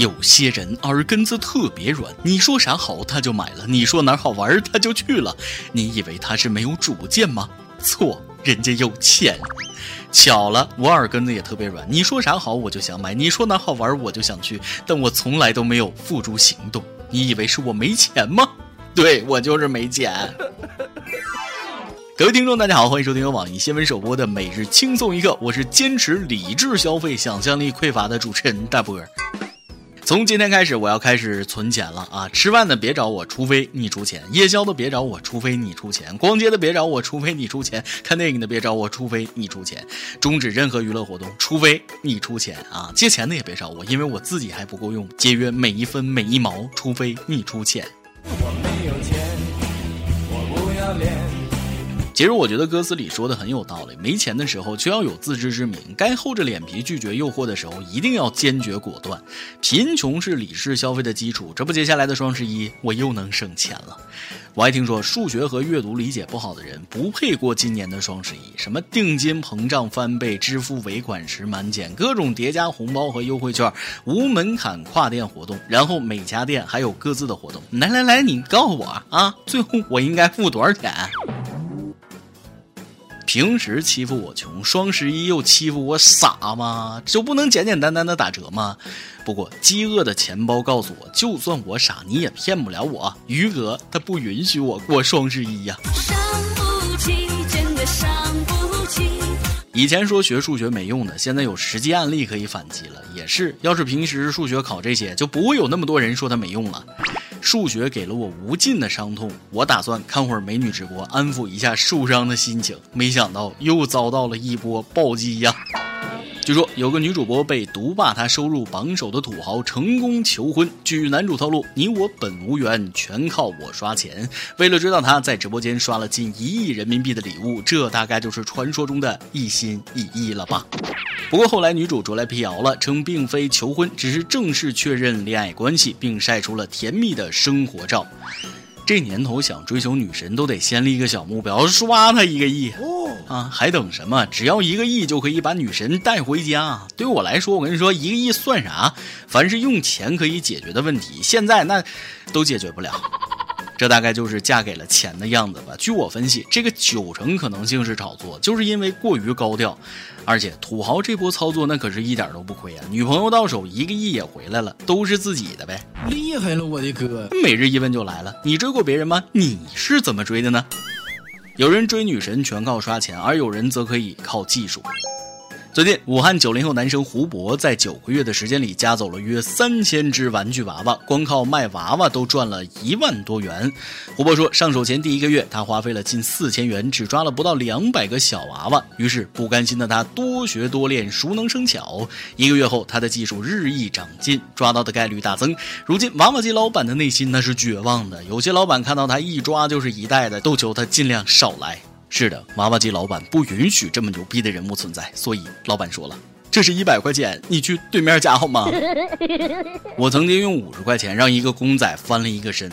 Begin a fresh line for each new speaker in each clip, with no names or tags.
有些人耳根子特别软，你说啥好他就买了，你说哪好玩他就去了。你以为他是没有主见吗？错，人家有钱。巧了，我耳根子也特别软，你说啥好我就想买，你说哪好玩我就想去，但我从来都没有付诸行动。你以为是我没钱吗？对我就是没钱。各位听众，大家好，欢迎收听由网易新闻首播的《每日轻松一刻》，我是坚持理智消费、想象力匮乏的主持人大波儿。从今天开始，我要开始存钱了啊！吃饭的别找我，除非你出钱；夜宵的别找我，除非你出钱；逛街的别找我，除非你出钱；看电影的别找我，除非你出钱；终止任何娱乐活动，除非你出钱啊！借钱的也别找我，因为我自己还不够用。节约每一分每一毛，除非你出钱。我没有钱，我不要脸。其实我觉得歌词里说的很有道理，没钱的时候就要有自知之明，该厚着脸皮拒绝诱惑的时候一定要坚决果断。贫穷是理智消费的基础，这不接下来的双十一我又能省钱了。我还听说数学和阅读理解不好的人不配过今年的双十一，什么定金膨胀翻倍、支付尾款时满减、各种叠加红包和优惠券、无门槛跨店活动，然后每家店还有各自的活动。来来来，你告诉我啊，最后我应该付多少钱？平时欺负我穷，双十一又欺负我傻吗？就不能简简单单的打折吗？不过饥饿的钱包告诉我，就算我傻，你也骗不了我。余额他不允许我过双十一呀。伤不起，真的伤不起以前说学数学没用的，现在有实际案例可以反击了。也是，要是平时数学考这些，就不会有那么多人说它没用了。数学给了我无尽的伤痛，我打算看会儿美女直播，安抚一下受伤的心情。没想到又遭到了一波暴击呀！据说有个女主播被独霸她收入榜首的土豪成功求婚。据男主透露，你我本无缘，全靠我刷钱。为了追到她，在直播间刷了近一亿人民币的礼物，这大概就是传说中的一心一意了吧？不过后来女主出来辟谣了，称并非求婚，只是正式确认恋爱关系，并晒出了甜蜜的生活照。这年头想追求女神都得先立个小目标，刷她一个亿啊！还等什么？只要一个亿就可以把女神带回家。对我来说，我跟你说，一个亿算啥？凡是用钱可以解决的问题，现在那都解决不了。这大概就是嫁给了钱的样子吧。据我分析，这个九成可能性是炒作，就是因为过于高调。而且土豪这波操作那可是一点都不亏啊！女朋友到手一个亿也回来了，都是自己的呗。
厉害了，我的哥！
每日一问就来了，你追过别人吗？你是怎么追的呢？有人追女神全靠刷钱，而有人则可以靠技术。最近，武汉九零后男生胡博在九个月的时间里夹走了约三千只玩具娃娃，光靠卖娃娃都赚了一万多元。胡博说，上手前第一个月，他花费了近四千元，只抓了不到两百个小娃娃。于是，不甘心的他多学多练，熟能生巧。一个月后，他的技术日益长进，抓到的概率大增。如今，娃娃机老板的内心那是绝望的。有些老板看到他一抓就是一袋的，都求他尽量少来。是的，娃娃机老板不允许这么牛逼的人物存在，所以老板说了：“这是一百块钱，你去对面夹好吗？” 我曾经用五十块钱让一个公仔翻了一个身，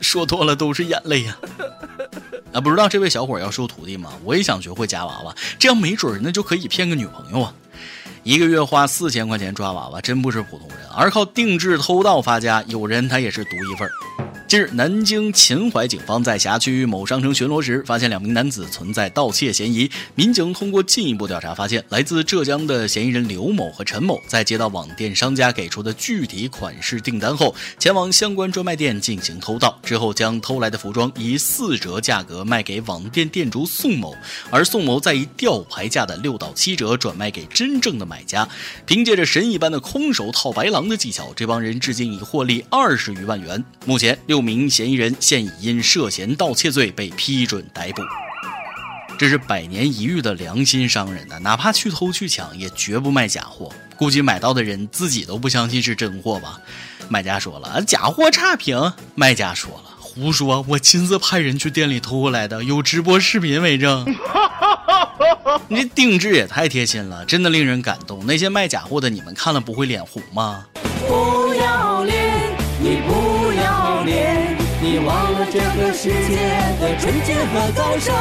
说多了都是眼泪呀。啊，不知道这位小伙要收徒弟吗？我也想学会夹娃娃，这样没准那就可以骗个女朋友啊。一个月花四千块钱抓娃娃，真不是普通人，而靠定制偷盗发家，有人他也是独一份儿。近日，南京秦淮警方在辖区某商城巡逻时，发现两名男子存在盗窃嫌疑。民警通过进一步调查，发现来自浙江的嫌疑人刘某和陈某，在接到网店商家给出的具体款式订单后，前往相关专卖店进行偷盗，之后将偷来的服装以四折价格卖给网店店主宋某，而宋某再以吊牌价的六到七折转卖给真正的买家。凭借着神一般的空手套白狼的技巧，这帮人至今已获利二十余万元。目前六。六名嫌疑人现已因涉嫌盗窃罪被批准逮捕。这是百年一遇的良心商人呐，哪怕去偷去抢，也绝不卖假货。估计买到的人自己都不相信是真货吧？买家说了，假货差评。卖家说了，胡说，我亲自派人去店里偷过来的，有直播视频为证。你这定制也太贴心了，真的令人感动。那些卖假货的，你们看了不会脸红吗？
这个世界的纯洁和高尚。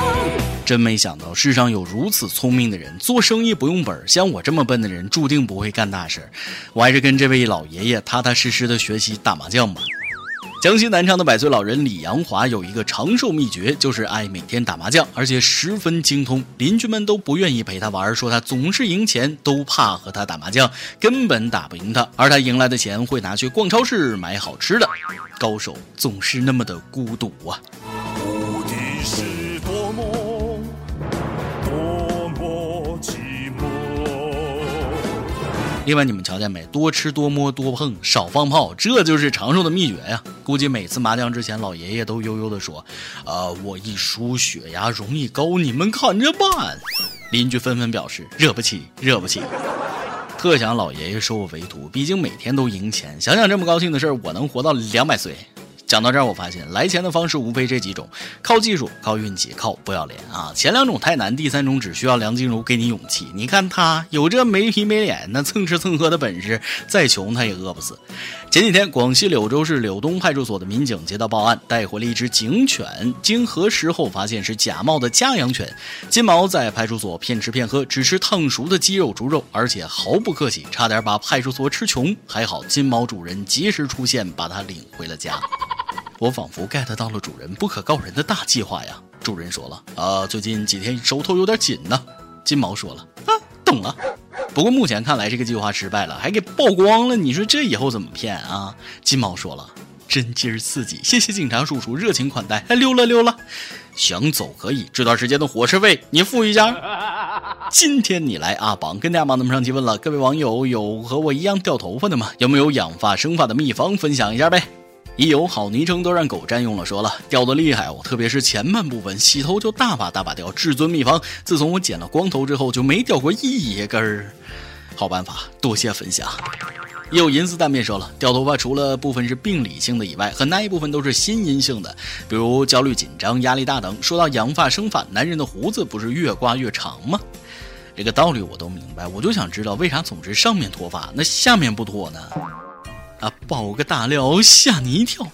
真没想到世上有如此聪明的人，做生意不用本儿像我这么笨的人注定不会干大事儿我还是跟这位老爷爷踏踏实实的学习打麻将吧。江西南昌的百岁老人李阳华有一个长寿秘诀，就是爱每天打麻将，而且十分精通。邻居们都不愿意陪他玩，说他总是赢钱，都怕和他打麻将，根本打不赢他。而他赢来的钱会拿去逛超市买好吃的。高手总是那么的孤独啊。无敌是多么多么寂寞另外，你们瞧见没？多吃多摸多碰，少放炮，这就是长寿的秘诀呀！估计每次麻将之前，老爷爷都悠悠地说：“呃，我一输血压容易高，你们看着办。”邻居纷纷表示：“惹不起，惹不起。”特想老爷爷收我为徒，毕竟每天都赢钱。想想这么高兴的事儿，我能活到两百岁。讲到这儿，我发现来钱的方式无非这几种：靠技术、靠运气、靠不要脸啊！前两种太难，第三种只需要梁静茹给你勇气。你看他有这没皮没脸、那蹭吃蹭喝的本事，再穷他也饿不死。前几天，广西柳州市柳东派出所的民警接到报案，带回了一只警犬，经核实后发现是假冒的家养犬。金毛在派出所骗吃骗喝，只吃烫熟的鸡肉、猪肉，而且毫不客气，差点把派出所吃穷。还好金毛主人及时出现，把它领回了家。我仿佛 get 到了主人不可告人的大计划呀！主人说了，呃，最近几天手头有点紧呢。金毛说了，啊，懂了。不过目前看来这个计划失败了，还给曝光了。你说这以后怎么骗啊？金毛说了，真劲儿刺激，谢谢警察叔叔热情款待。哎，溜了溜了，想走可以，这段时间的伙食费你付一下。今天你来阿榜跟大家忙那么上提问了，各位网友有和我一样掉头发的吗？有没有养发生发的秘方分享一下呗？一有好昵称都让狗占用了，说了掉的厉害哦，特别是前半部分，洗头就大把大把掉。至尊秘方，自从我剪了光头之后就没掉过一根儿。好办法，多谢分享。有银丝蛋面说了，掉头发除了部分是病理性的以外，很大一部分都是心因性的，比如焦虑紧张、压力大等。说到养发生发，男人的胡子不是越刮越长吗？这个道理我都明白，我就想知道为啥总是上面脱发，那下面不脱呢？啊，爆个大料吓你一跳！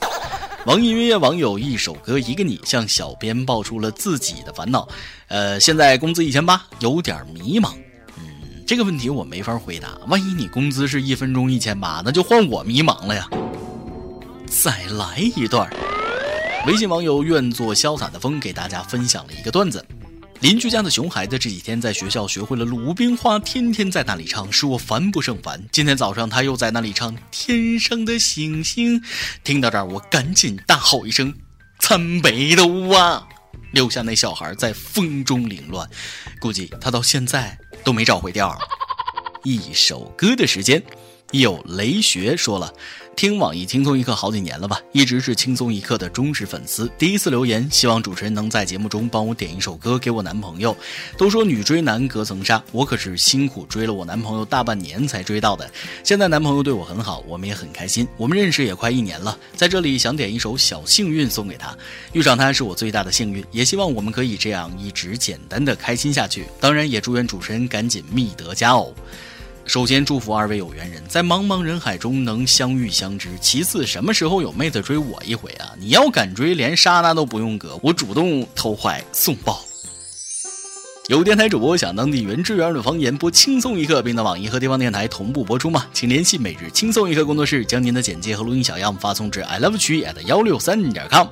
网易云音乐网友一首歌一个你向小编爆出了自己的烦恼。呃，现在工资一千八，有点迷茫。嗯，这个问题我没法回答。万一你工资是一分钟一千八，那就换我迷茫了呀。再来一段。微信网友愿做潇洒的风给大家分享了一个段子。邻居家的熊孩子这几天在学校学会了鲁冰花，天天在那里唱，使我烦不胜烦。今天早上他又在那里唱《天上的星星》，听到这儿我赶紧大吼一声：“参北斗啊！”留下那小孩在风中凌乱，估计他到现在都没找回调。一首歌的时间，有雷学说了。听网易轻松一刻好几年了吧，一直是轻松一刻的忠实粉丝。第一次留言，希望主持人能在节目中帮我点一首歌给我男朋友。都说女追男隔层纱，我可是辛苦追了我男朋友大半年才追到的。现在男朋友对我很好，我们也很开心。我们认识也快一年了，在这里想点一首小幸运送给他。遇上他是我最大的幸运，也希望我们可以这样一直简单的开心下去。当然也祝愿主持人赶紧觅得佳偶。首先祝福二位有缘人在茫茫人海中能相遇相知。其次，什么时候有妹子追我一回啊？你要敢追，连刹那都不用隔，我主动投怀送抱。有电台主播想当地原汁原味的方言播轻松一刻，并在网易和地方电台同步播出吗？请联系每日轻松一刻工作室，将您的简介和录音小样发送至 i love 曲艺 at 幺六三点 com。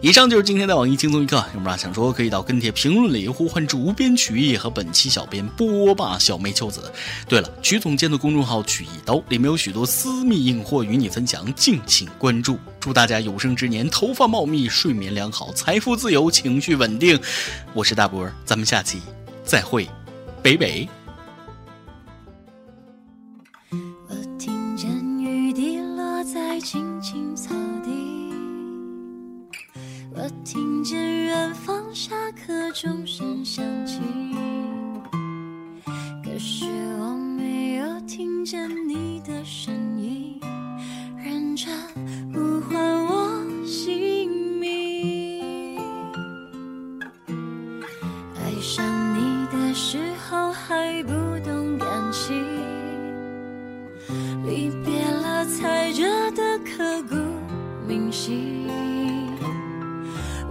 以上就是今天的网易轻松一刻，有啥想说可以到跟帖评论里呼唤主编曲艺和本期小编波霸小妹秋子。对了，曲总监的公众号曲一刀里面有许多私密硬货与你分享，敬请关注。祝大家有生之年头发茂密，睡眠良好，财富自由，情绪稳定。我是大波，咱们下期。再会，北北。
我听见雨滴落在青想你的。时候还不懂感情，离别了才觉得刻骨铭心。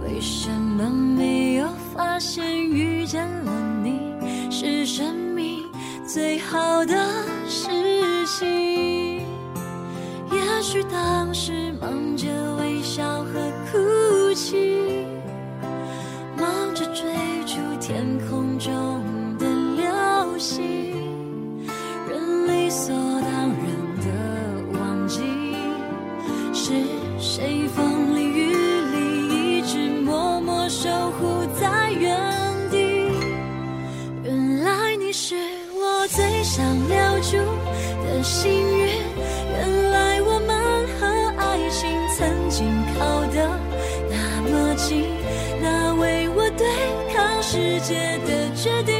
为什么没有发现遇见了你是生命最好的事情？也许当时天空中界的决定，